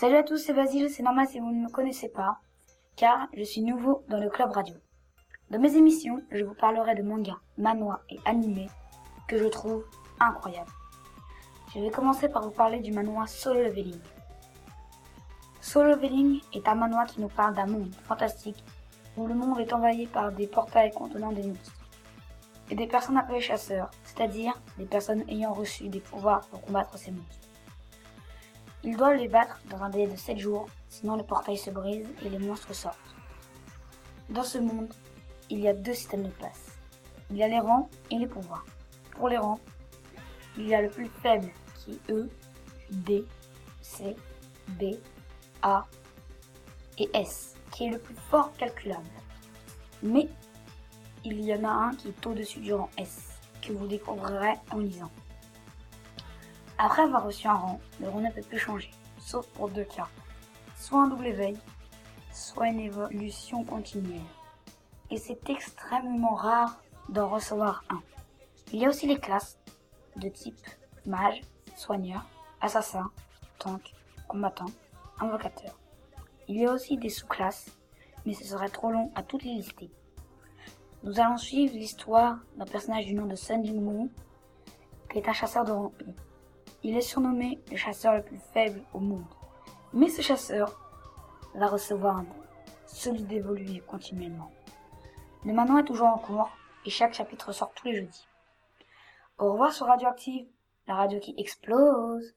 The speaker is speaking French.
Salut à tous, c'est Basile, c'est normal si vous ne me connaissez pas, car je suis nouveau dans le club radio. Dans mes émissions, je vous parlerai de mangas, manhwa et animés que je trouve incroyables. Je vais commencer par vous parler du manhwa Solo Leveling. Solo Leveling est un manhwa qui nous parle d'un monde fantastique où le monde est envahi par des portails contenant des monstres et des personnes appelées chasseurs, c'est-à-dire des personnes ayant reçu des pouvoirs pour combattre ces monstres. Ils doivent les battre dans un délai de 7 jours, sinon le portail se brise et les monstres sortent. Dans ce monde, il y a deux systèmes de place. Il y a les rangs et les pouvoirs. Pour les rangs, il y a le plus faible qui est E, D, C, B, A et S, qui est le plus fort calculable. Mais il y en a un qui est au-dessus du rang S, que vous découvrirez en lisant. Après avoir reçu un rang, le rang ne peut plus changer, sauf pour deux cas. Soit un double éveil, soit une évolution continuelle. Et c'est extrêmement rare d'en recevoir un. Il y a aussi les classes de type mage, soigneur, assassin, tank, combattant, invocateur. Il y a aussi des sous-classes, mais ce serait trop long à toutes les lister. Nous allons suivre l'histoire d'un personnage du nom de Sun Jingwoo, qui est un chasseur de rang E. Il est surnommé le chasseur le plus faible au monde. Mais ce chasseur va recevoir un don, celui d'évoluer continuellement. Le maintenant est toujours en cours et chaque chapitre sort tous les jeudis. Au revoir sur Radioactive, la radio qui explose.